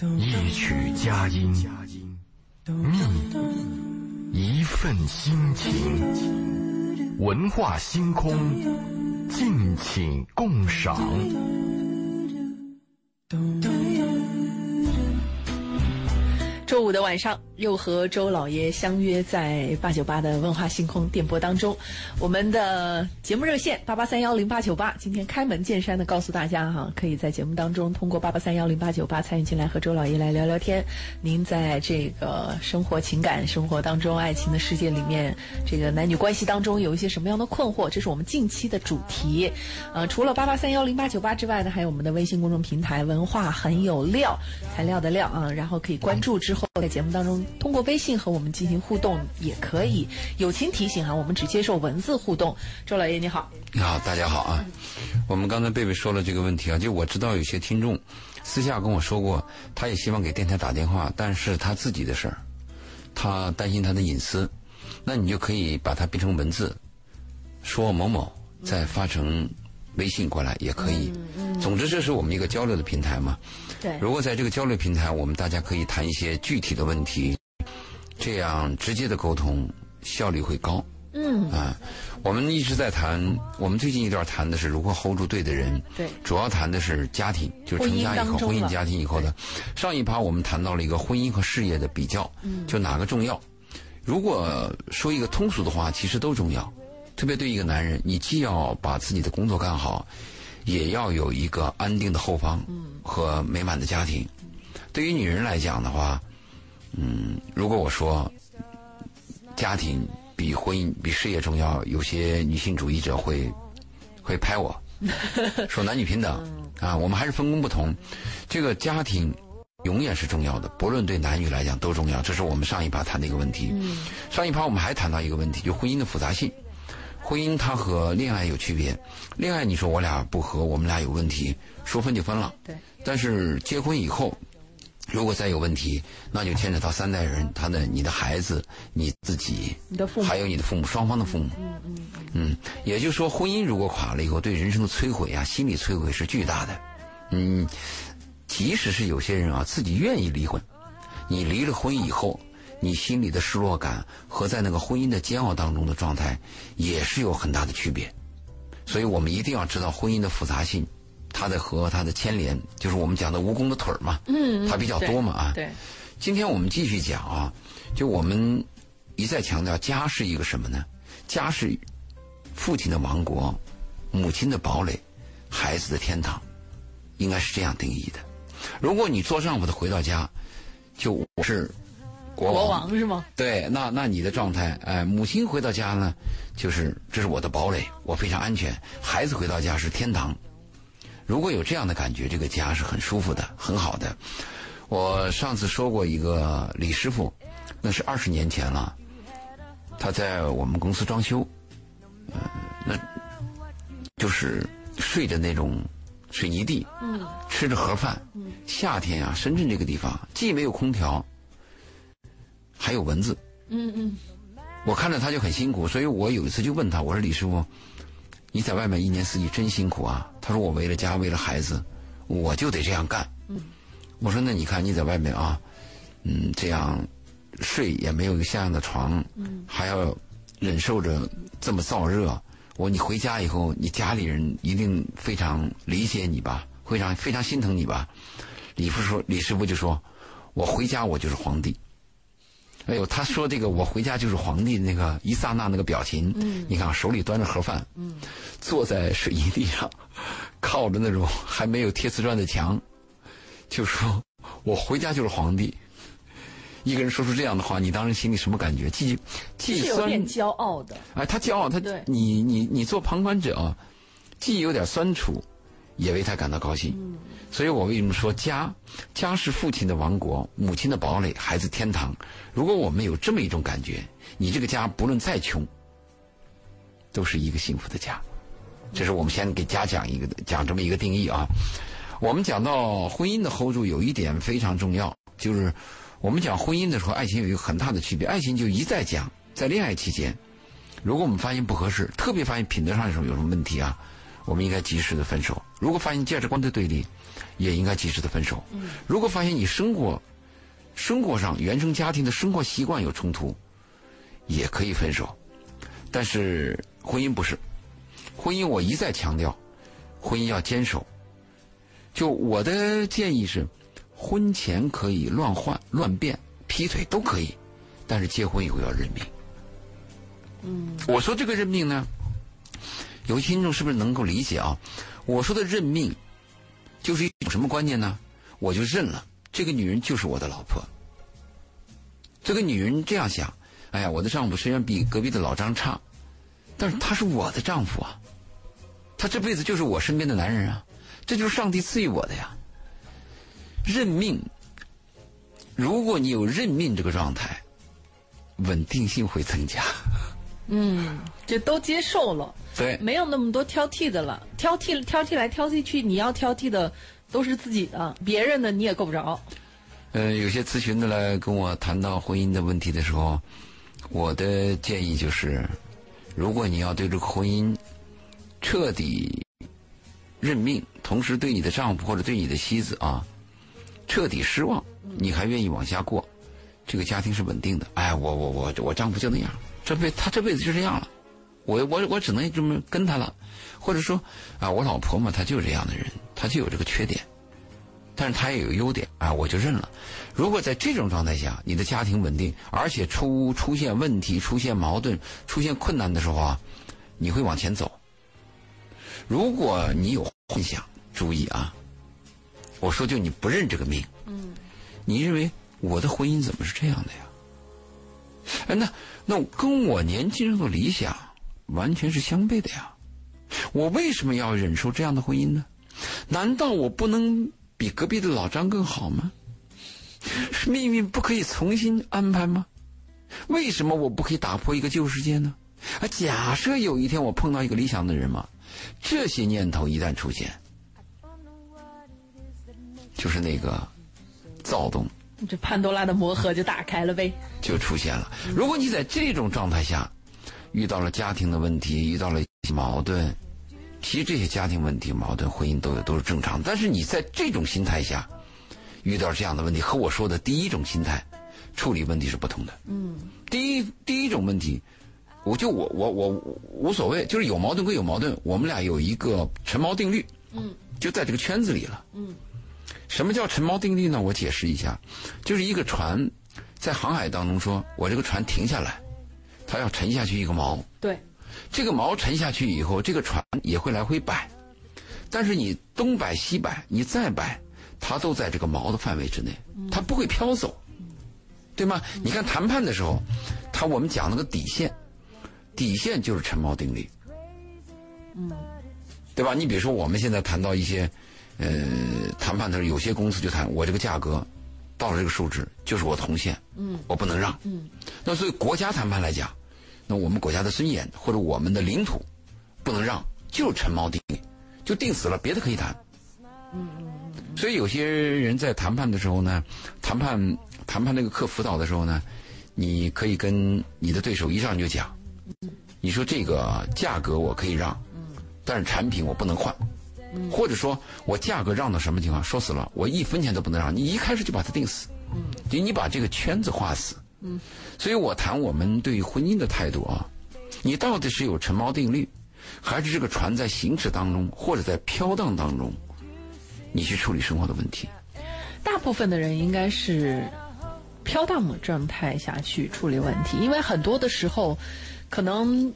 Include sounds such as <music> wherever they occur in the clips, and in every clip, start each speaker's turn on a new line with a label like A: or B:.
A: 一曲佳音，觅一份心情，文化星空，敬请共赏。
B: 周五的晚上，又和周老爷相约在八九八的文化星空电波当中。我们的节目热线八八三幺零八九八，今天开门见山的告诉大家哈，可以在节目当中通过八八三幺零八九八参与进来和周老爷来聊聊天。您在这个生活、情感生活当中、爱情的世界里面，这个男女关系当中有一些什么样的困惑？这是我们近期的主题。呃，除了八八三幺零八九八之外呢，还有我们的微信公众平台“文化很有料”，材料的料啊，然后可以关注之后。后在节目当中，通过微信和我们进行互动也可以。友情提醒啊，我们只接受文字互动。周老爷你好，
C: 你好，大家好啊。我们刚才贝贝说了这个问题啊，就我知道有些听众私下跟我说过，他也希望给电台打电话，但是他自己的事儿，他担心他的隐私，那你就可以把它变成文字，说某某再发成微信过来也可以。嗯嗯总之，这是我们一个交流的平台嘛。
B: 对，
C: 如果在这个交流平台，我们大家可以谈一些具体的问题，这样直接的沟通效率会高。
B: 嗯
C: 啊，我们一直在谈，我们最近一段谈的是如何 hold 住对的人。
B: 对，
C: 主要谈的是家庭，就是成家以后婚姻家庭以后的。上一趴我们谈到了一个婚姻和事业的比较，就哪个重要？如果说一个通俗的话，其实都重要。特别对一个男人，你既要把自己的工作干好。也要有一个安定的后方和美满的家庭。对于女人来讲的话，嗯，如果我说家庭比婚姻、比事业重要，有些女性主义者会会拍我，<laughs> 说男女平等啊，我们还是分工不同。这个家庭永远是重要的，不论对男女来讲都重要。这是我们上一趴谈的一个问题。上一趴我们还谈到一个问题，就婚姻的复杂性。婚姻它和恋爱有区别，恋爱你说我俩不和，我们俩有问题，说分就分了。
B: 对。
C: 但是结婚以后，如果再有问题，那就牵扯到三代人，他的、你的孩子、你自己，
B: 你的父母，
C: 还有你的父母，双方的父母。
B: 嗯嗯
C: 嗯。也就是说，婚姻如果垮了以后，对人生的摧毁啊，心理摧毁是巨大的。嗯。即使是有些人啊，自己愿意离婚，你离了婚以后。你心里的失落感和在那个婚姻的煎熬当中的状态，也是有很大的区别。所以我们一定要知道婚姻的复杂性，它的和它的牵连，就是我们讲的蜈蚣的腿儿嘛，
B: 嗯，
C: 它比较多嘛啊。
B: 对。
C: 今天我们继续讲啊，就我们一再强调，家是一个什么呢？家是父亲的王国，母亲的堡垒，孩子的天堂，应该是这样定义的。如果你做丈夫的回到家，就我是。
B: 国王是吗？
C: 对，那那你的状态，哎，母亲回到家呢，就是这是我的堡垒，我非常安全。孩子回到家是天堂。如果有这样的感觉，这个家是很舒服的，很好的。我上次说过一个李师傅，那是二十年前了，他在我们公司装修，嗯，那就是睡着那种水泥地，
B: 嗯，
C: 吃着盒饭，
B: 嗯，
C: 夏天啊，深圳这个地方既没有空调。还有蚊子，
B: 嗯嗯，
C: 我看着他就很辛苦，所以我有一次就问他，我说李师傅，你在外面一年四季真辛苦啊。他说我为了家，为了孩子，我就得这样干。
B: 嗯，
C: 我说那你看你在外面啊，嗯，这样睡也没有一个像样的床，
B: 嗯，
C: 还要忍受着这么燥热。我说你回家以后，你家里人一定非常理解你吧，非常非常心疼你吧。李傅说，李师傅就说，我回家我就是皇帝。哎呦，他说这个我回家就是皇帝那个一刹那那个表情，你看手里端着盒饭，坐在水泥地上，靠着那种还没有贴瓷砖的墙，就说我回家就是皇帝。一个人说出这样的话，你当时心里什么感觉？既既
B: 有点骄傲的。
C: 哎，他骄傲，他你你你做旁观者啊，既有点酸楚。也为他感到高兴，所以我为什么说家，家是父亲的王国，母亲的堡垒，孩子天堂。如果我们有这么一种感觉，你这个家不论再穷，都是一个幸福的家。这是我们先给家讲一个讲这么一个定义啊。我们讲到婚姻的 hold 住，有一点非常重要，就是我们讲婚姻的时候，爱情有一个很大的区别。爱情就一再讲，在恋爱期间，如果我们发现不合适，特别发现品德上有什么有什么问题啊。我们应该及时的分手。如果发现价值观的对立，也应该及时的分手。如果发现你生活生活上原生家庭的生活习惯有冲突，也可以分手。但是婚姻不是，婚姻我一再强调，婚姻要坚守。就我的建议是，婚前可以乱换、乱变、劈腿都可以，但是结婚以后要认命。
B: 嗯，
C: 我说这个认命呢，有听众是不是能够理解啊？我说的认命，就是一种什么观念呢？我就认了，这个女人就是我的老婆。这个女人这样想：哎呀，我的丈夫虽然比隔壁的老张差，但是他是我的丈夫啊，他这辈子就是我身边的男人啊，这就是上帝赐予我的呀。认命，如果你有认命这个状态，稳定性会增加。
B: 嗯，这都接受了，
C: 对，
B: 没有那么多挑剔的了。挑剔挑剔来挑剔去，你要挑剔的都是自己的，别人的你也够不着。
C: 呃，有些咨询的来跟我谈到婚姻的问题的时候，我的建议就是，如果你要对这个婚姻彻底认命，同时对你的丈夫或者对你的妻子啊彻底失望，你还愿意往下过，这个家庭是稳定的。哎，我我我我丈夫就那样。这辈他这辈子就这样了，我我我只能这么跟他了，或者说啊，我老婆嘛，她就是这样的人，她就有这个缺点，但是她也有优点啊，我就认了。如果在这种状态下，你的家庭稳定，而且出出现问题、出现矛盾、出现困难的时候啊，你会往前走。如果你有幻想，注意啊，我说就你不认这个命，
B: 嗯，
C: 你认为我的婚姻怎么是这样的呀？哎，那那跟我年轻时候的理想完全是相悖的呀！我为什么要忍受这样的婚姻呢？难道我不能比隔壁的老张更好吗？是命运不可以重新安排吗？为什么我不可以打破一个旧世界呢？啊，假设有一天我碰到一个理想的人嘛，这些念头一旦出现，就是那个躁动。
B: 这潘多拉的魔盒就打开了呗，
C: 就出现了。如果你在这种状态下遇到了家庭的问题，遇到了矛盾，其实这些家庭问题、矛盾、婚姻都有，都是正常。但是你在这种心态下遇到这样的问题，和我说的第一种心态处理问题是不同的。
B: 嗯，
C: 第一第一种问题，我就我我我无所谓，就是有矛盾归有矛盾，我们俩有一个沉锚定律。
B: 嗯，
C: 就在这个圈子里了。
B: 嗯。
C: 什么叫沉锚定律呢？我解释一下，就是一个船在航海当中，说我这个船停下来，它要沉下去一个锚。
B: 对，
C: 这个锚沉下去以后，这个船也会来回摆，但是你东摆西摆，你再摆，它都在这个锚的范围之内，它不会飘走，对吗？你看谈判的时候，它我们讲那个底线，底线就是沉锚定律，
B: 嗯，
C: 对吧？你比如说我们现在谈到一些。呃，谈判的时候，有些公司就谈我这个价格到了这个数值，就是我红线，
B: 嗯，
C: 我不能让，
B: 嗯。
C: 那所以国家谈判来讲，那我们国家的尊严或者我们的领土不能让，就陈锚定，就定死了，别的可以谈，
B: 嗯嗯
C: 嗯。所以有些人在谈判的时候呢，谈判谈判那个课辅导的时候呢，你可以跟你的对手一上就讲，你说这个价格我可以让，
B: 嗯，
C: 但是产品我不能换。或者说我价格让到什么情况？说死了，我一分钱都不能让你一开始就把它定死，就你把这个圈子画死。
B: 嗯，
C: 所以我谈我们对婚姻的态度啊，你到底是有沉锚定律，还是这个船在行驶当中或者在飘荡当中，你去处理生活的问题？
B: 大部分的人应该是飘荡的状态下去处理问题，因为很多的时候可能。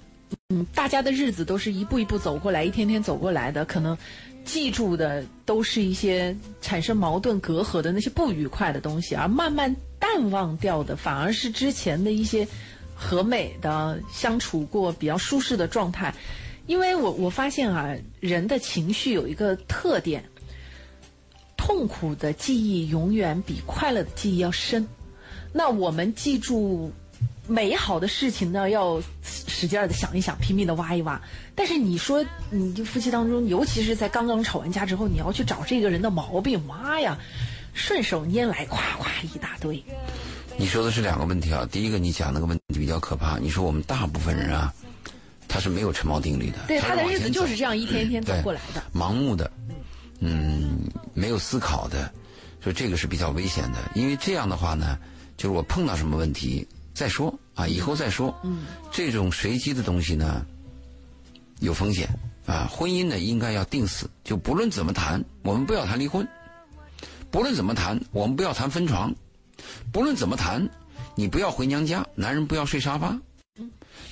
B: 嗯，大家的日子都是一步一步走过来，一天天走过来的，可能记住的都是一些产生矛盾隔阂的那些不愉快的东西，而慢慢淡忘掉的，反而是之前的一些和美的相处过比较舒适的状态。因为我我发现啊，人的情绪有一个特点，痛苦的记忆永远比快乐的记忆要深。那我们记住。美好的事情呢，要使劲的想一想，拼命的挖一挖。但是你说，你就夫妻当中，尤其是在刚刚吵完架之后，你要去找这个人的毛病，妈呀，顺手拈来，夸夸一大堆。
C: 你说的是两个问题啊。第一个，你讲那个问题比较可怕。你说我们大部分人啊，他是没有陈毛定律的。
B: 对，
C: 他
B: 的日子就是这样一天一天走过来的。
C: 盲目的，嗯，没有思考的，所以这个是比较危险的。因为这样的话呢，就是我碰到什么问题再说啊，以后再说。嗯，这种随机的东西呢，有风险啊。婚姻呢，应该要定死，就不论怎么谈，我们不要谈离婚；不论怎么谈，我们不要谈分床；不论怎么谈。你不要回娘家，男人不要睡沙发，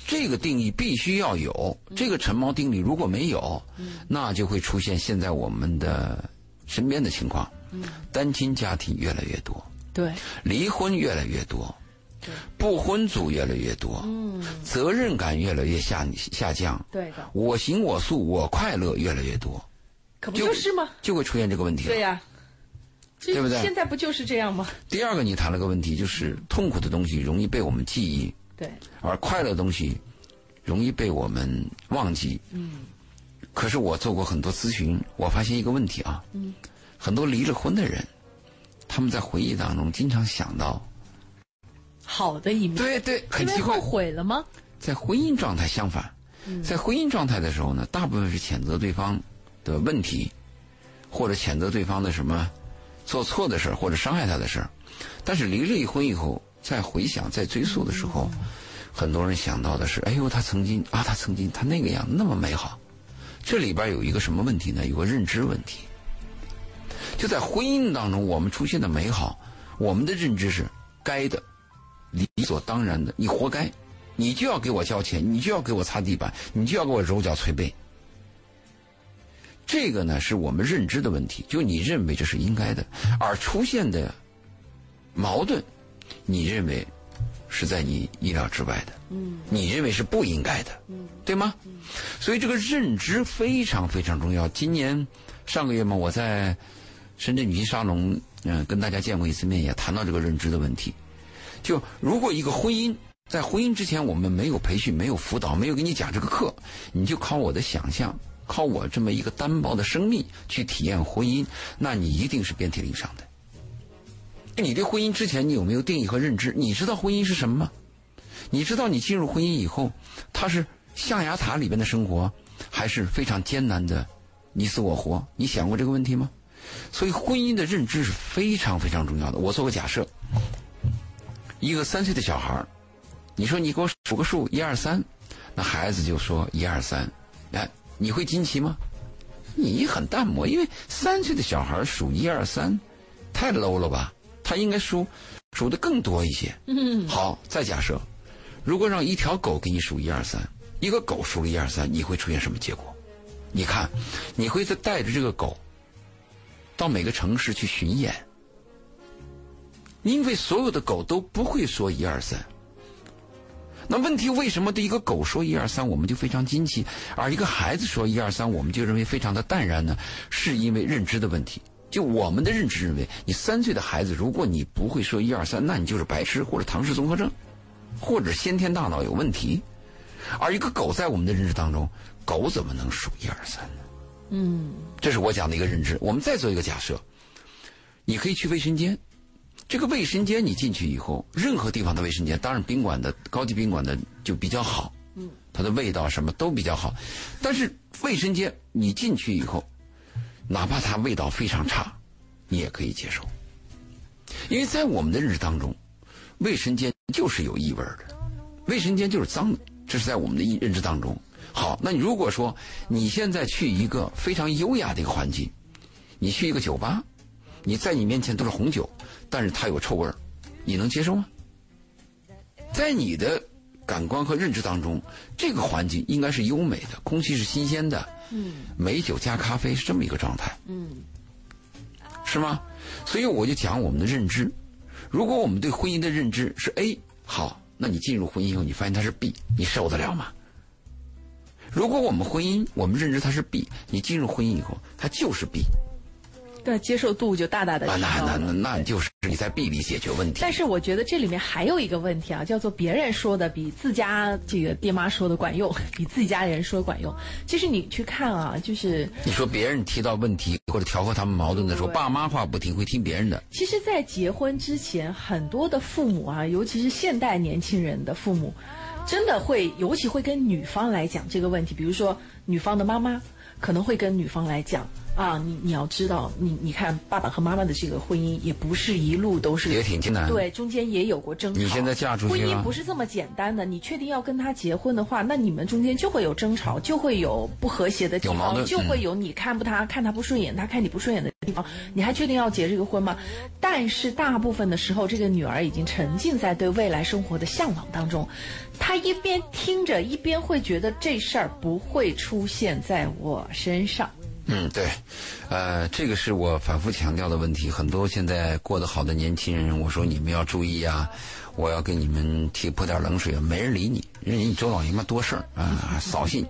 C: 这个定义必须要有。这个陈毛定律如果没有，那就会出现现在我们的身边的情况：单亲家庭越来越多，
B: 对，
C: 离婚越来越多，不婚族越来越多，责任感越来越下下降，
B: 对的，
C: 我行我素我快乐越来越多，
B: 可不就是吗？
C: 就会出现这个问题。
B: 对呀。
C: 对不对？
B: 现在不就是这样吗？
C: 第二个，你谈了个问题，就是痛苦的东西容易被我们记忆，
B: 对，
C: 而快乐的东西容易被我们忘记。嗯。可是我做过很多咨询，我发现一个问题啊，嗯，很多离了婚的人，他们在回忆当中经常想到
B: 好的一面，
C: 对对，很奇怪，
B: 后悔了吗？
C: 在婚姻状态相反，在婚姻状态的时候呢，大部分是谴责对方的问题，或者谴责对方的什么。做错的事儿或者伤害他的事儿，但是离了一婚以后，再回想、再追溯的时候，很多人想到的是：哎呦，他曾经啊，他曾经他那个样那么美好。这里边有一个什么问题呢？有个认知问题。就在婚姻当中，我们出现的美好，我们的认知是该的、理所当然的，你活该，你就要给我交钱，你就要给我擦地板，你就要给我揉脚捶背。这个呢，是我们认知的问题，就你认为这是应该的，而出现的矛盾，你认为是在你意料之外的，嗯，你认为是不应该的，嗯，对吗？所以这个认知非常非常重要。今年上个月嘛，我在深圳女性沙龙，嗯，跟大家见过一次面，也谈到这个认知的问题。就如果一个婚姻在婚姻之前，我们没有培训、没有辅导、没有给你讲这个课，你就靠我的想象。靠我这么一个单薄的生命去体验婚姻，那你一定是遍体鳞伤的。你对婚姻之前你有没有定义和认知？你知道婚姻是什么吗？你知道你进入婚姻以后，它是象牙塔里边的生活，还是非常艰难的你死我活？你想过这个问题吗？所以婚姻的认知是非常非常重要的。我做个假设，一个三岁的小孩你说你给我数个数一二三，那孩子就说一二三，哎。你会惊奇吗？你很淡漠，因为三岁的小孩数一二三，太 low 了吧？他应该数数的更多一些。嗯。好，再假设，如果让一条狗给你数一二三，一个狗数了一二三，你会出现什么结果？你看，你会再带着这个狗到每个城市去巡演，因为所有的狗都不会说一二三。那问题为什么对一个狗说一二三我们就非常惊奇，而一个孩子说一二三我们就认为非常的淡然呢？是因为认知的问题。就我们的认知认为，你三岁的孩子如果你不会说一二三，那你就是白痴或者唐氏综合症，或者先天大脑有问题。而一个狗在我们的认知当中，狗怎么能数一二三呢？嗯，这是我讲的一个认知。我们再做一个假设，你可以去卫生间。这个卫生间你进去以后，任何地方的卫生间，当然宾馆的高级宾馆的就比较好，嗯，它的味道什么都比较好。但是卫生间你进去以后，哪怕它味道非常差，你也可以接受，因为在我们的认知当中，卫生间就是有异味的，卫生间就是脏的，这是在我们的认知当中。好，那你如果说你现在去一个非常优雅的一个环境，你去一个酒吧，你在你面前都是红酒。但是它有臭味儿，你能接受吗？在你的感官和认知当中，这个环境应该是优美的，空气是新鲜的，嗯，美酒加咖啡是这么一个状态，嗯，是吗？所以我就讲我们的认知，如果我们对婚姻的认知是 A，好，那你进入婚姻以后，你发现它是 B，你受得了吗？如果我们婚姻我们认知它是 B，你进入婚姻以后，它就是 B。
B: 那接受度就大大的提高
C: 了。那那那那就是你在避里解决问题。
B: 但是我觉得这里面还有一个问题啊，叫做别人说的比自家这个爹妈说的管用，比自己家里人说的管用。<laughs> 其实你去看啊，就是
C: 你说别人提到问题或者调和他们矛盾的时候，爸妈话不听，会听别人的。
B: 其实，在结婚之前，很多的父母啊，尤其是现代年轻人的父母。真的会，尤其会跟女方来讲这个问题，比如说女方的妈妈可能会跟女方来讲。啊，你你要知道，你你看爸爸和妈妈的这个婚姻也不是一路都是
C: 也挺艰难，
B: 对，中间也有过争吵。
C: 你现在嫁出
B: 去婚姻不是这么简单的，你确定要跟他结婚的话，那你们中间就会有争吵，就会有不和谐的地方，就会有你看不他看他不顺眼，他看你不顺眼的地方。你还确定要结这个婚吗？但是大部分的时候，这个女儿已经沉浸在对未来生活的向往当中，他一边听着，一边会觉得这事儿不会出现在我身上。
C: 嗯，对，呃，这个是我反复强调的问题。很多现在过得好的年轻人，我说你们要注意啊，我要给你们提泼点冷水，没人理你，认为你周老爷们多事儿啊，扫兴。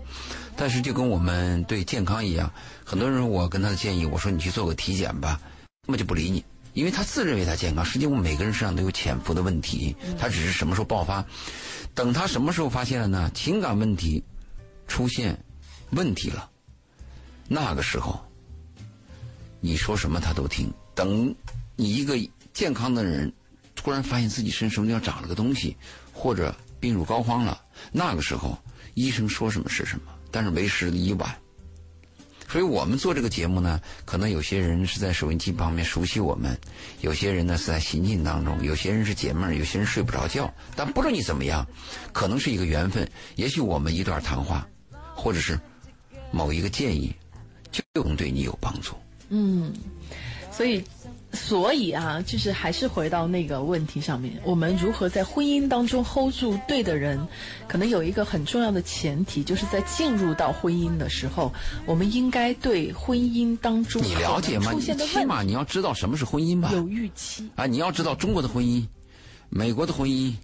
C: 但是就跟我们对健康一样，很多人我跟他的建议，我说你去做个体检吧，那么就不理你，因为他自认为他健康，实际我们每个人身上都有潜伏的问题，他只是什么时候爆发，等他什么时候发现了呢？情感问题出现问题了。那个时候，你说什么他都听。等你一个健康的人突然发现自己身上要长了个东西，或者病入膏肓了，那个时候医生说什么是什么，但是为时已晚。所以我们做这个节目呢，可能有些人是在收音机旁边熟悉我们，有些人呢是在行进当中，有些人是解闷儿，有些人睡不着觉。但不论你怎么样，可能是一个缘分，也许我们一段谈话，或者是某一个建议。就能对你有帮助。
B: 嗯，所以，所以啊，就是还是回到那个问题上面，我们如何在婚姻当中 hold 住对的人？可能有一个很重要的前提，就是在进入到婚姻的时候，我们应该对婚姻当中
C: 你了解吗？起码你要知道什么是婚姻吧？
B: 有预期
C: 啊！你要知道中国的婚姻，美国的婚姻。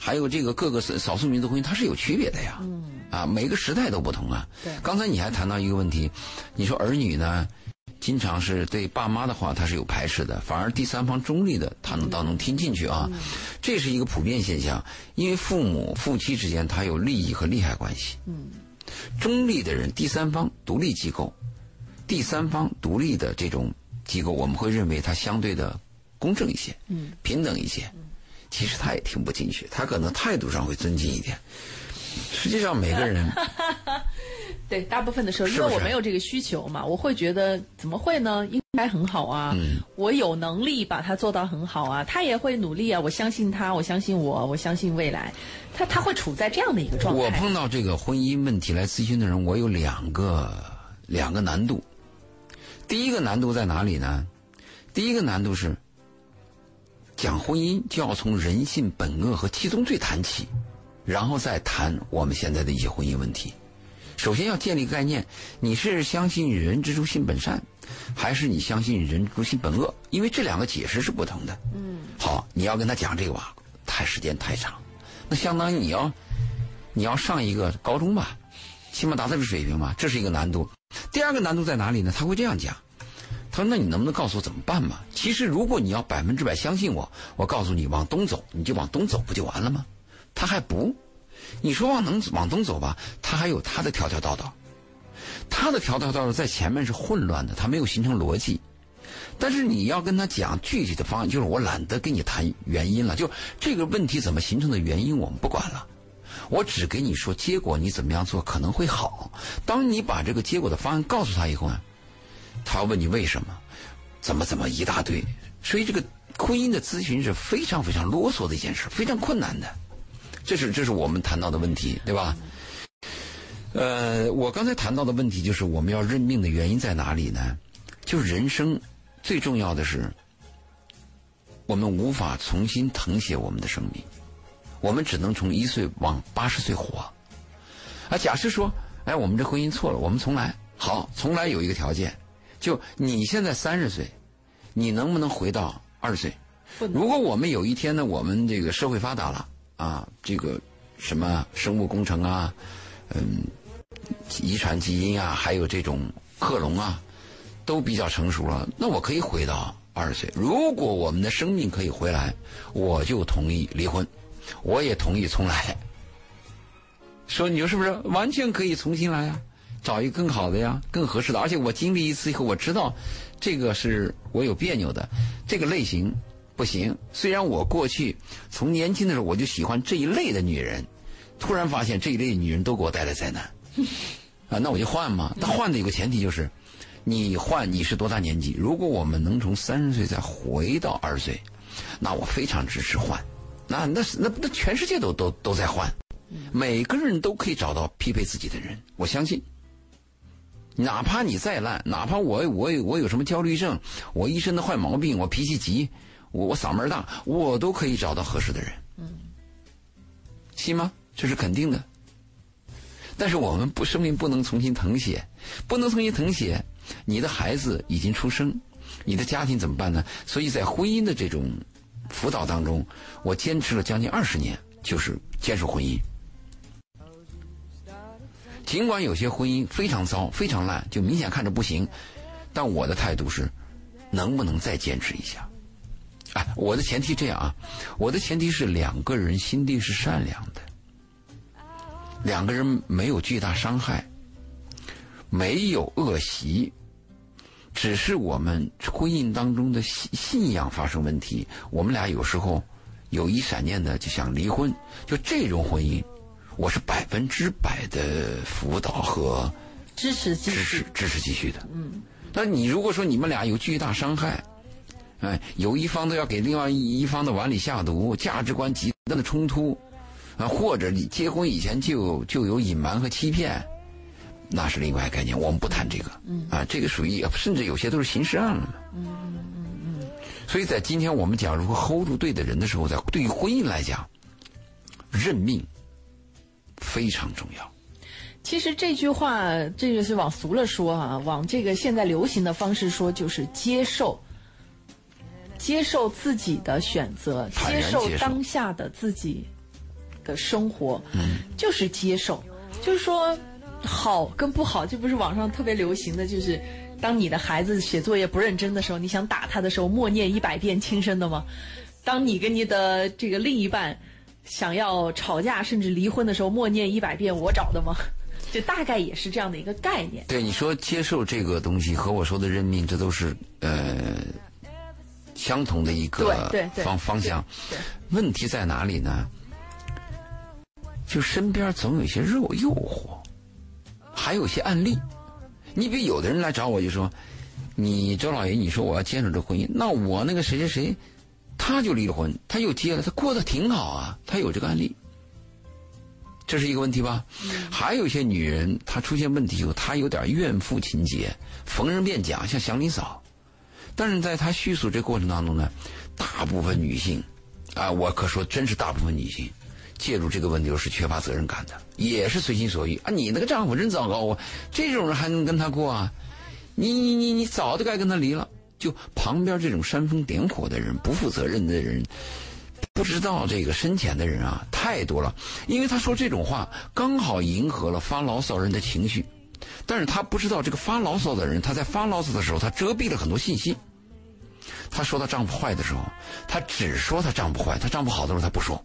C: 还有这个各个少少数民族婚姻，它是有区别的呀。嗯。啊，每个时代都不同啊。
B: 对。
C: 刚才你还谈到一个问题，你说儿女呢，经常是对爸妈的话他是有排斥的，反而第三方中立的他能倒能听进去啊。嗯。这是一个普遍现象，因为父母夫妻之间他有利益和利害关系。嗯。中立的人，第三方独立机构，第三方独立的这种机构，我们会认为它相对的公正一些，嗯，平等一些。其实他也听不进去，他可能态度上会尊敬一点。实际上每个人，<laughs>
B: 对大部分的时候，因为我没有这个需求嘛，我会觉得怎么会呢？应该很好啊，我有能力把它做到很好啊，他也会努力啊，我相信他，我相信我，我相信未来，他他会处在这样的一个状态。
C: 我碰到这个婚姻问题来咨询的人，我有两个两个难度。第一个难度在哪里呢？第一个难度是。讲婚姻就要从人性本恶和七宗罪谈起，然后再谈我们现在的一些婚姻问题。首先要建立概念：你是相信人之初性本善，还是你相信人之初性本恶？因为这两个解释是不同的。嗯。好，你要跟他讲这个吧，太时间太长，那相当于你要你要上一个高中吧，起码达到这个水平吧，这是一个难度。第二个难度在哪里呢？他会这样讲。他说：“那你能不能告诉我怎么办嘛？其实如果你要百分之百相信我，我告诉你往东走，你就往东走，不就完了吗？他还不，你说往能往东走吧，他还有他的条条道道，他的条条道道在前面是混乱的，他没有形成逻辑。但是你要跟他讲具体的方案，就是我懒得跟你谈原因了，就这个问题怎么形成的原因我们不管了，我只给你说结果，你怎么样做可能会好。当你把这个结果的方案告诉他以后呢？”他问你为什么，怎么怎么一大堆，所以这个婚姻的咨询是非常非常啰嗦的一件事，非常困难的。这是这是我们谈到的问题，对吧？呃，我刚才谈到的问题就是我们要认命的原因在哪里呢？就是人生最重要的是，我们无法重新誊写我们的生命，我们只能从一岁往八十岁活。啊，假设说，哎，我们这婚姻错了，我们重来。好，重来有一个条件。就你现在三十岁，你能不能回到二十岁？如果我们有一天呢，我们这个社会发达了啊，这个什么生物工程啊，嗯，遗传基因啊，还有这种克隆啊，都比较成熟了，那我可以回到二十岁。如果我们的生命可以回来，我就同意离婚，我也同意重来。说你说是不是完全可以重新来啊？找一个更好的呀，更合适的。而且我经历一次以后，我知道，这个是我有别扭的，这个类型不行。虽然我过去从年轻的时候我就喜欢这一类的女人，突然发现这一类女人都给我带来灾难，<laughs> 啊，那我就换嘛。但换的有个前提就是，你换你是多大年纪？如果我们能从三十岁再回到二十岁，那我非常支持换。那那那那全世界都都都在换，每个人都可以找到匹配自己的人。我相信，哪怕你再烂，哪怕我我我有什么焦虑症，我一身的坏毛病，我脾气急，我我嗓门大，我都可以找到合适的人。嗯，信吗？这是肯定的。但是我们不生命不能重新誊写，不能重新誊写。你的孩子已经出生，你的家庭怎么办呢？所以在婚姻的这种。辅导当中，我坚持了将近二十年，就是坚守婚姻。尽管有些婚姻非常糟、非常烂，就明显看着不行，但我的态度是，能不能再坚持一下？哎，我的前提这样啊，我的前提是两个人心地是善良的，两个人没有巨大伤害，没有恶习。只是我们婚姻当中的信信仰发生问题，我们俩有时候有一闪念的就想离婚，就这种婚姻，我是百分之百的辅导和
B: 支持
C: 支持支持继续的。嗯，那你如果说你们俩有巨大伤害，哎，有一方都要给另外一方的碗里下毒，价值观极端的冲突，啊，或者你结婚以前就就有隐瞒和欺骗。那是另外概念，我们不谈这个。嗯啊，这个属于甚至有些都是刑事案了嘛。嗯嗯嗯嗯。所以在今天我们讲如何 hold 住对的人的时候，在对于婚姻来讲，认命非常重要。
B: 其实这句话，这个是往俗了说啊，往这个现在流行的方式说，就是接受，接受自己的选择，接受当下的自己的生活，嗯，就是接受，就是说。好跟不好，这不是网上特别流行的就是，当你的孩子写作业不认真的时候，你想打他的时候，默念一百遍轻声的吗？当你跟你的这个另一半想要吵架甚至离婚的时候，默念一百遍我找的吗？<laughs> 就大概也是这样的一个概念。
C: 对你说接受这个东西和我说的认命，这都是呃相同的一个方方向。问题在哪里呢？就身边总有一些肉诱惑。还有一些案例，你比如有的人来找我就说：“你周老爷，你说我要坚守这婚姻，那我那个谁谁谁，他就离了婚，他又结了，他过得挺好啊，他有这个案例，这是一个问题吧？还有一些女人，她出现问题以后，她有点怨妇情节，逢人便讲，像祥林嫂，但是在他叙述这过程当中呢，大部分女性，啊，我可说真是大部分女性。”介入这个问题是缺乏责任感的，也是随心所欲啊！你那个丈夫真糟糕啊，这种人还能跟他过啊？你你你你早就该跟他离了。就旁边这种煽风点火的人、不负责任的人、不知道这个深浅的人啊，太多了。因为他说这种话，刚好迎合了发牢骚人的情绪，但是他不知道这个发牢骚的人，他在发牢骚的时候，他遮蔽了很多信息。他说她丈夫坏的时候，他只说她丈夫坏，她丈夫好的时候他不说。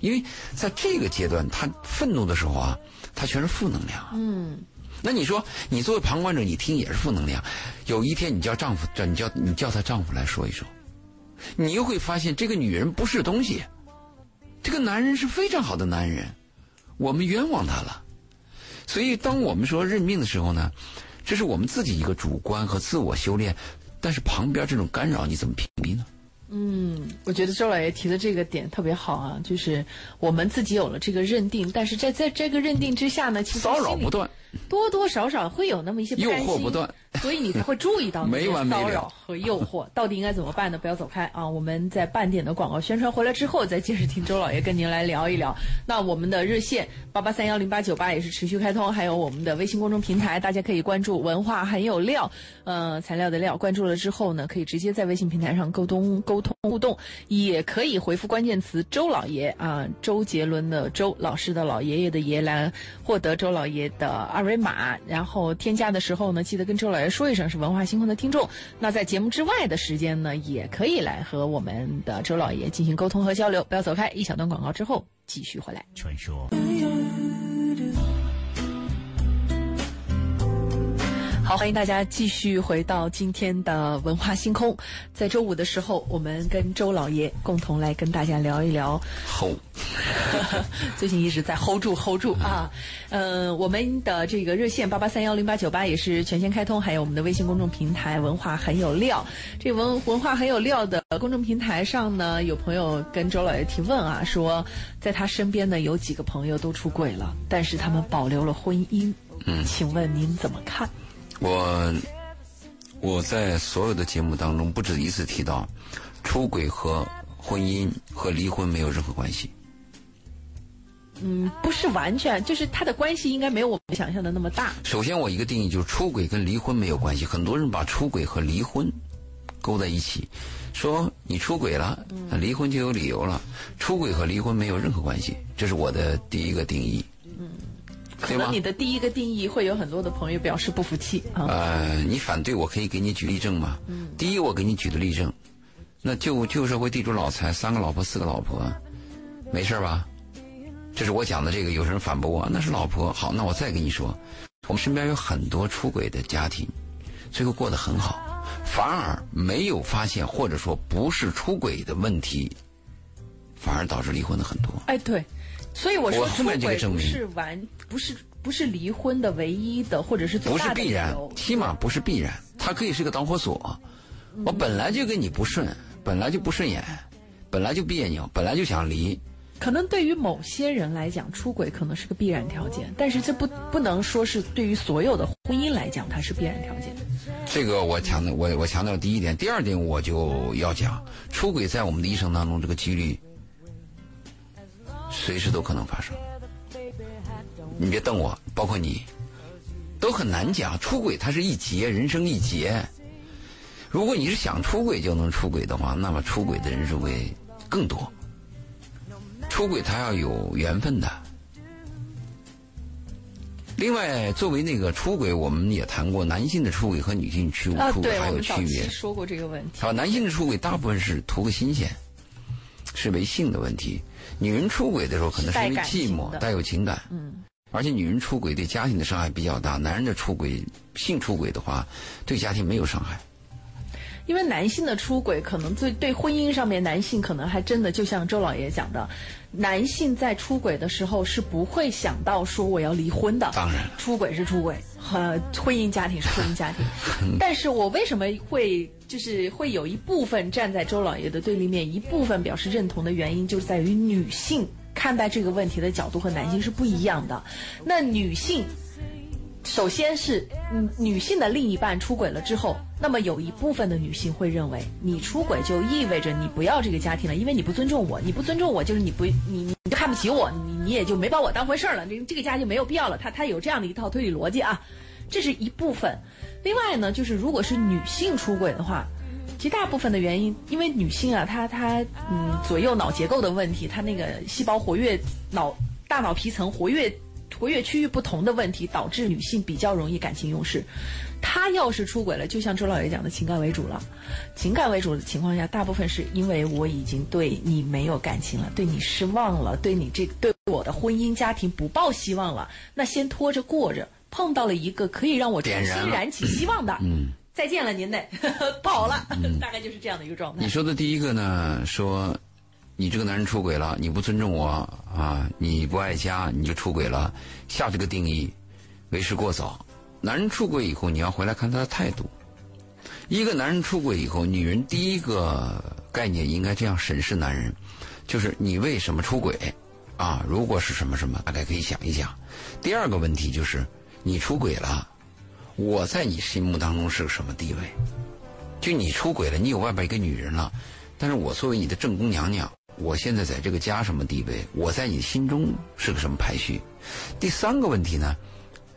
C: 因为在这个阶段，他愤怒的时候啊，他全是负能量。嗯，那你说，你作为旁观者，你听也是负能量。有一天，你叫丈夫，叫你叫你叫她丈夫来说一说，你又会发现这个女人不是东西，这个男人是非常好的男人，我们冤枉他了。所以，当我们说认命的时候呢，这是我们自己一个主观和自我修炼，但是旁边这种干扰，你怎么屏蔽呢？
B: 嗯，我觉得周老爷提的这个点特别好啊，就是我们自己有了这个认定，但是在在这个认定之下呢，其实
C: 骚扰不断，
B: 多多少少会有那么一些
C: 诱惑不断，
B: 所以你才会注意到
C: 没完没
B: 骚扰和诱惑，到底应该怎么办呢？不要走开啊！我们在半点的广告宣传回来之后，再接着听周老爷跟您来聊一聊。那我们的热线八八三幺零八九八也是持续开通，还有我们的微信公众平台，大家可以关注“文化很有料”，呃，材料的料，关注了之后呢，可以直接在微信平台上沟通沟。互动也可以回复关键词“周老爷”啊，周杰伦的周老师的老爷爷的爷来获得周老爷的二维码。然后添加的时候呢，记得跟周老爷说一声是文化星空的听众。那在节目之外的时间呢，也可以来和我们的周老爷进行沟通和交流。不要走开，一小段广告之后继续回来。传说。好，欢迎大家继续回到今天的文化星空。在周五的时候，我们跟周老爷共同来跟大家聊一聊。
C: hold，<laughs>
B: 最近一直在 hold 住 hold 住啊。呃，我们的这个热线八八三幺零八九八也是全线开通，还有我们的微信公众平台“文化很有料”。这文文化很有料的公众平台上呢，有朋友跟周老爷提问啊，说在他身边呢有几个朋友都出轨了，但是他们保留了婚姻。
C: 嗯，
B: 请问您怎么看？
C: 我我在所有的节目当中不止一次提到，出轨和婚姻和离婚没有任何关系。
B: 嗯，不是完全，就是他的关系应该没有我们想象的那么大。
C: 首先，我一个定义就是出轨跟离婚没有关系。很多人把出轨和离婚勾在一起，说你出轨了，离婚就有理由了。出轨和离婚没有任何关系，这是我的第一个定义。
B: 嗯。可能你的第一个定义会有很多的朋友表示不服气啊。
C: 呃，你反对我可以给你举例证吗？嗯。第一，我给你举的例证，那旧旧社会地主老财，三个老婆四个老婆，没事吧？这是我讲的这个，有人反驳我，那是老婆。好，那我再跟你说，我们身边有很多出轨的家庭，最后过得很好，反而没有发现或者说不是出轨的问题，反而导致离婚的很多。
B: 哎，对。所以我说出轨不是完，不是不是离婚的唯一的，或者是
C: 不是必然，起码不是必然，它可以是个导火索。我本来就跟你不顺，本来就不顺眼，本来就别扭，本来就想离。
B: 可能对于某些人来讲，出轨可能是个必然条件，但是这不不能说是对于所有的婚姻来讲，它是必然条件。
C: 这个我强调，我我强调第一点，第二点我就要讲，出轨在我们的一生当中这个几率。随时都可能发生，你别瞪我，包括你，都很难讲。出轨它是一劫，人生一劫。如果你是想出轨就能出轨的话，那么出轨的人数会更多。出轨他要有缘分的。另外，作为那个出轨，我们也谈过男性的出轨和女性出出轨还有区别。
B: 说过这个问题。
C: 啊，男性的出轨大部分是图个新鲜，是为性的问题。女人出轨的时候，可能是因为寂寞，带有情感。嗯，而且女人出轨对家庭的伤害比较大。男人的出轨，性出轨的话，对家庭没有伤害。
B: 因为男性的出轨，可能对对婚姻上面，男性可能还真的就像周老爷讲的，男性在出轨的时候是不会想到说我要离婚的。
C: 当然，
B: 出轨是出轨，和婚姻家庭是婚姻家庭。<laughs> 但是我为什么会？就是会有一部分站在周老爷的对立面，一部分表示认同的原因，就在于女性看待这个问题的角度和男性是不一样的。那女性，首先是嗯，女性的另一半出轨了之后，那么有一部分的女性会认为，你出轨就意味着你不要这个家庭了，因为你不尊重我，你不尊重我就是你不你你就看不起我，你你也就没把我当回事儿了，这这个家就没有必要了。他他有这样的一套推理逻辑啊，这是一部分。另外呢，就是如果是女性出轨的话，其实大部分的原因，因为女性啊，她她嗯左右脑结构的问题，她那个细胞活跃、脑大脑皮层活跃活跃区域不同的问题，导致女性比较容易感情用事。她要是出轨了，就像周老爷讲的情感为主了，情感为主的情况下，大部分是因为我已经对你没有感情了，对你失望了，对你这对我的婚姻家庭不抱希望了，那先拖着过着。碰到了一个可以让我重新燃起希望的，嗯，再见了，您嘞，不 <laughs> 好了，<laughs> 大概就是这样的一个状态。
C: 你说的第一个呢，说你这个男人出轨了，你不尊重我啊，你不爱家，你就出轨了，下这个定义为时过早。男人出轨以后，你要回来看他的态度。一个男人出轨以后，女人第一个概念应该这样审视男人，就是你为什么出轨啊？如果是什么什么，大概可以想一想。第二个问题就是。你出轨了，我在你心目当中是个什么地位？就你出轨了，你有外边一个女人了，但是我作为你的正宫娘娘，我现在在这个家什么地位？我在你心中是个什么排序？第三个问题呢，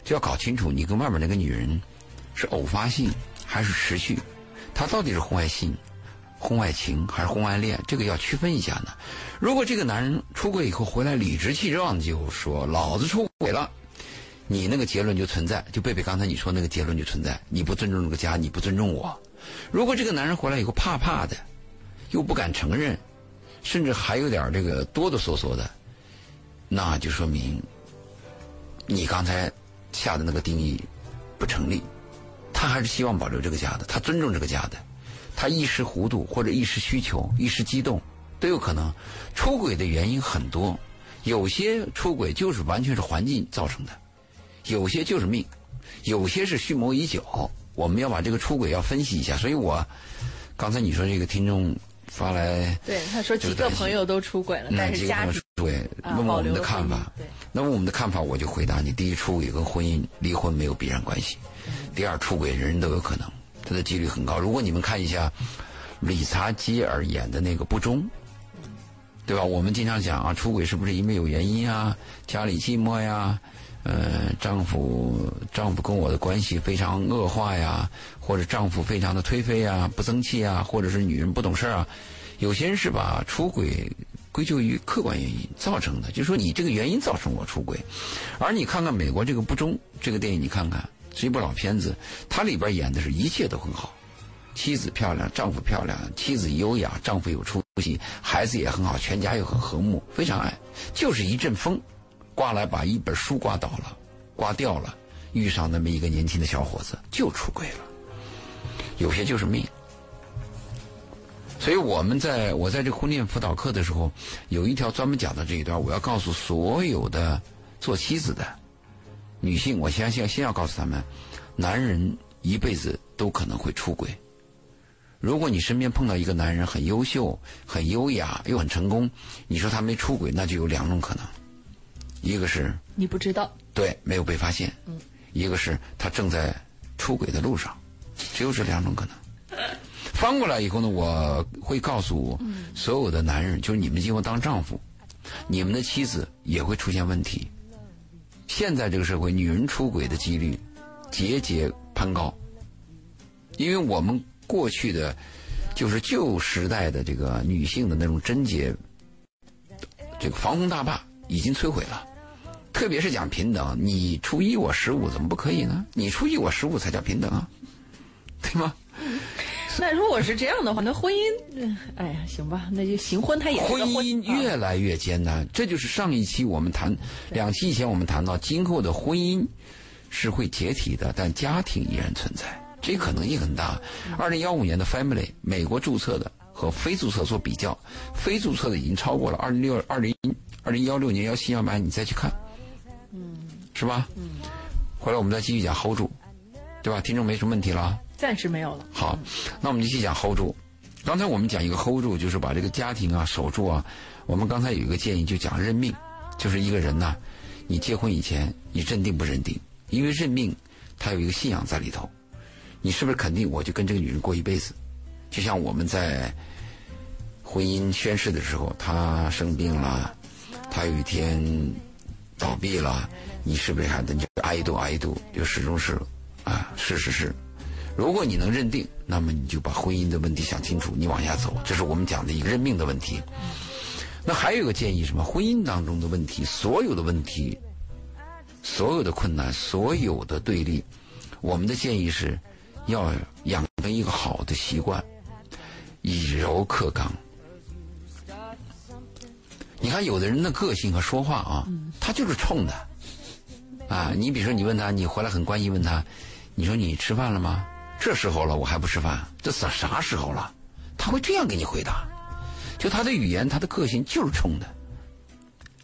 C: 就要搞清楚你跟外面那个女人是偶发性还是持续？她到底是婚外性、婚外情还是婚外恋？这个要区分一下呢。如果这个男人出轨以后回来理直气壮的就说：“老子出轨了。”你那个结论就存在，就贝贝刚才你说那个结论就存在。你不尊重这个家，你不尊重我。如果这个男人回来以后怕怕的，又不敢承认，甚至还有点这个哆哆嗦嗦的，那就说明你刚才下的那个定义不成立。他还是希望保留这个家的，他尊重这个家的，他一时糊涂或者一时需求、一时激动都有可能。出轨的原因很多，有些出轨就是完全是环境造成的，有些就是命，有些是蓄谋已久。我们要把这个出轨要分析一下。所以我刚才你说这个听众。发来，
B: 对他说几个朋友都出轨了，但是家庭
C: 出轨，问问我们的看法。那么我们的看法，我就回答你：第一，出轨跟婚姻离婚没有必然关系；第二，出轨人人都有可能，他的几率很高。如果你们看一下理查基尔演的那个《不忠》，对吧？我们经常讲啊，出轨是不是因为有原因啊？家里寂寞呀，呃，丈夫丈夫跟我的关系非常恶化呀。或者丈夫非常的颓废啊，不争气啊，或者是女人不懂事啊，有些人是把出轨归咎于客观原因造成的，就说你这个原因造成我出轨。而你看看美国这个《不忠》这个电影，你看看是一部老片子，它里边演的是一切都很好，妻子漂亮，丈夫漂亮，妻子优雅，丈夫有出息，孩子也很好，全家又很和睦，非常爱。就是一阵风，刮来把一本书刮倒了，刮掉了，遇上那么一个年轻的小伙子，就出轨了。有些就是命，所以我们在我在这婚恋辅导课的时候，有一条专门讲的这一段，我要告诉所有的做妻子的女性，我先先先要告诉他们，男人一辈子都可能会出轨。如果你身边碰到一个男人很优秀、很优雅又很成功，你说他没出轨，那就有两种可能：一个是
B: 你不知道，
C: 对，没有被发现；嗯，一个是他正在出轨的路上。只有这两种可能。<laughs> 翻过来以后呢，我会告诉所有的男人，就是你们今后当丈夫，你们的妻子也会出现问题。现在这个社会，女人出轨的几率节节攀高，因为我们过去的，就是旧时代的这个女性的那种贞洁，这个防洪大坝已经摧毁了。特别是讲平等，你初一我十五，怎么不可以呢？你初一我十五才叫平等啊！对吗？<laughs>
B: 那如果是这样的话，那婚姻，哎呀，行吧，那就行婚，他也
C: 婚姻越来越艰难。这就是上一期我们谈，两期以前我们谈到，今后的婚姻是会解体的，但家庭依然存在，这可能性很大。二零幺五年的 Family 美国注册的和非注册做比较，非注册的已经超过了二零六二零二零幺六年幺七幺八，你再去看，嗯，是吧？嗯，回来我们再继续讲 Hold 住，对吧？听众没什么问题了。
B: 暂时没有了。
C: 好，那我们继续讲 hold 住。刚才我们讲一个 hold 住，就是把这个家庭啊守住啊。我们刚才有一个建议，就讲认命，就是一个人呐，你结婚以前你认定不认定？因为认命，他有一个信仰在里头。你是不是肯定我就跟这个女人过一辈子？就像我们在婚姻宣誓的时候，她生病了，她有一天倒闭了，你是不是还得就挨一度挨一度，就始终是啊，是是是。如果你能认定，那么你就把婚姻的问题想清楚，你往下走，这是我们讲的一个认命的问题。那还有一个建议，什么？婚姻当中的问题，所有的问题，所有的困难，所有的对立，我们的建议是，要养成一个好的习惯，以柔克刚。你看，有的人的个性和说话啊，他就是冲的。啊，你比如说，你问他，你回来很关心，问他，你说你吃饭了吗？这时候了，我还不吃饭？这啥啥时候了？他会这样给你回答，就他的语言，他的个性就是冲的，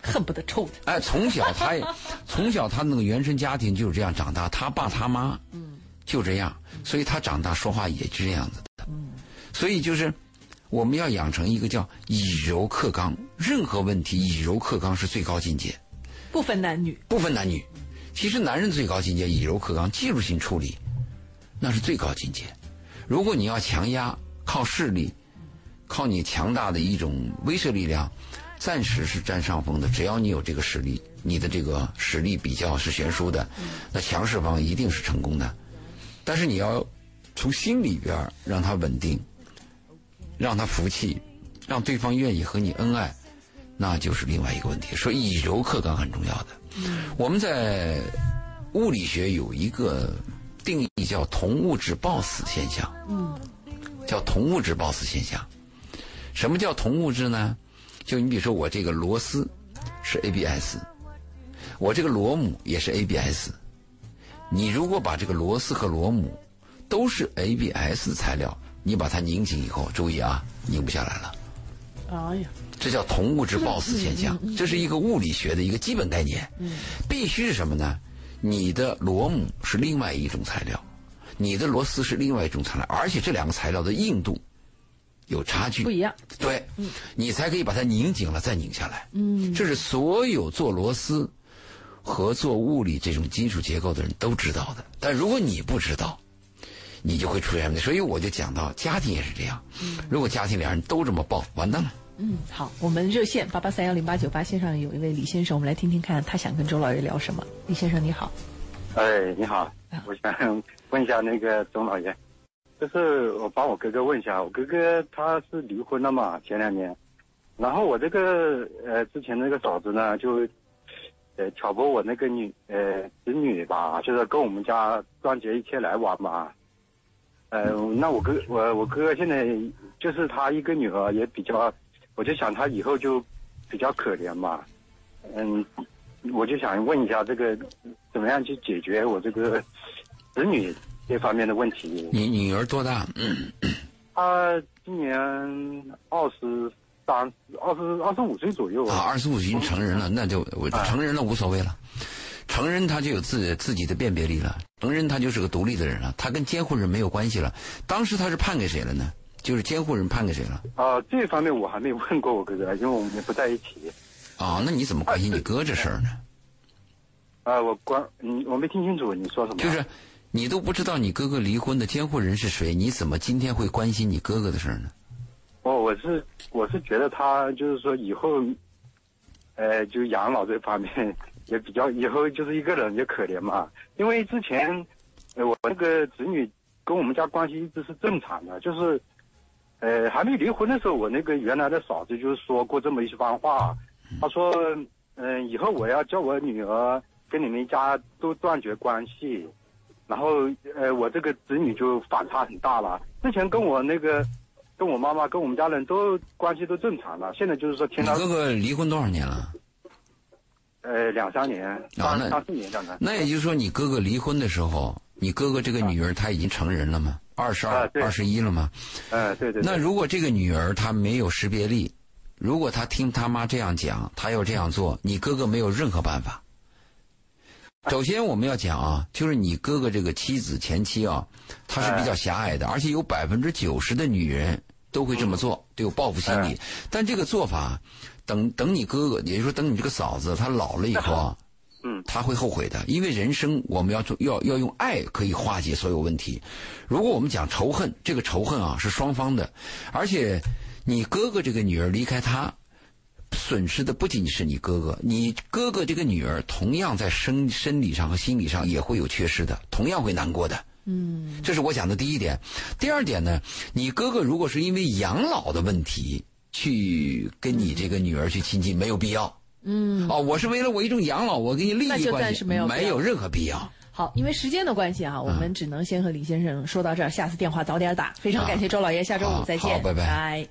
B: 恨不得抽
C: 他。哎，从小他也，从小他那个原生家庭就是这样长大，他爸他妈，嗯，就这样，所以他长大说话也是这样子的。嗯，所以就是我们要养成一个叫以柔克刚，任何问题以柔克刚是最高境界，
B: 不分男女，
C: 不分男女。其实男人最高境界以柔克刚，技术性处理。那是最高境界。如果你要强压，靠势力，靠你强大的一种威慑力量，暂时是占上风的。只要你有这个实力，你的这个实力比较是悬殊的，那强势方一定是成功的。但是你要从心里边让他稳定，让他服气，让对方愿意和你恩爱，那就是另外一个问题。所以以柔克刚很重要的。我们在物理学有一个。定义叫同物质抱死现象，嗯，叫同物质抱死现象。什么叫同物质呢？就你比如说，我这个螺丝是 ABS，我这个螺母也是 ABS。你如果把这个螺丝和螺母都是 ABS 材料，你把它拧紧以后，注意啊，拧不下来了。哎呀，这叫同物质抱死现象，这是一个物理学的一个基本概念。嗯，必须是什么呢？你的螺母是另外一种材料，你的螺丝是另外一种材料，而且这两个材料的硬度有差距，
B: 不一样。
C: 对，嗯，你才可以把它拧紧了再拧下来。嗯，这是所有做螺丝和做物理这种金属结构的人都知道的。但如果你不知道，你就会出现问题，所以我就讲到家庭也是这样。如果家庭两人都这么抱，完蛋了。
B: 嗯，好，我们热线八八三幺零八九八线上有一位李先生，我们来听听看他想跟周老爷聊什么。李先生你好。
D: 哎，你好，我想问一下那个周老爷，就是我帮我哥哥问一下，我哥哥他是离婚了嘛，前两年，然后我这个呃之前那个嫂子呢就呃挑拨我那个女呃子女吧，就是跟我们家断绝一切来往嘛。呃，那我哥我我哥哥现在就是他一个女儿也比较，我就想他以后就比较可怜嘛，嗯，我就想问一下这个怎么样去解决我这个子女这方面的问题。
C: 你女儿多大？
D: 她今年二十三，二十二十五岁左右
C: 啊。二十五岁已经成人了，那就成人了无所谓了。成人他就有自自己的辨别力了，成人他就是个独立的人了，他跟监护人没有关系了。当时他是判给谁了呢？就是监护人判给谁了？
D: 啊，这方面我还没问过我哥哥，因为我们也不在一起。
C: 啊，那你怎么关心你哥这事儿呢？
D: 啊，我关，你我没听清楚你说什么。
C: 就是，你都不知道你哥哥离婚的监护人是谁，你怎么今天会关心你哥哥的事儿呢？
D: 哦，我是我是觉得他就是说以后，呃，就养老这方面。也比较以后就是一个人也可怜嘛，因为之前，呃，我那个子女跟我们家关系一直是正常的，就是，呃，还没离婚的时候，我那个原来的嫂子就是说过这么一番话，她说，嗯，以后我要叫我女儿跟你们家都断绝关系，然后，呃，我这个子女就反差很大了。之前跟我那个，跟我妈妈跟我们家人都关系都正常了，现在就是说听到
C: 哥哥离婚多少年了？
D: 呃，两三年，三三四年，
C: 那也就是说，你哥哥离婚的时候，你哥哥这个女儿她已经成人了吗？二十二、二十一了吗？
D: 嗯，对对。
C: 那如果这个女儿她没有识别力，如果她听他妈这样讲，她要这样做，你哥哥没有任何办法。首先我们要讲啊，就是你哥哥这个妻子前妻啊，她是比较狭隘的，而且有百分之九十的女人都会这么做，都有报复心理。但这个做法。等等，你哥哥，也就是说，等你这个嫂子，她老了以后啊，<laughs>
D: 嗯，
C: 她会后悔的，因为人生我们要做，要要用爱可以化解所有问题。如果我们讲仇恨，这个仇恨啊是双方的，而且你哥哥这个女儿离开他，损失的不仅仅是你哥哥，你哥哥这个女儿同样在生生理上和心理上也会有缺失的，同样会难过的。嗯，这是我讲的第一点。第二点呢，你哥哥如果是因为养老的问题。去跟你这个女儿去亲近没有必要。嗯。哦，我是为了我一种养老，我给你利益关系，
B: 没有
C: 没有任何必要。
B: 好，因为时间的关系啊，我们只能先和李先生说到这儿，下次电话早点打。非常感谢周老爷，下周五再见，
C: 拜拜。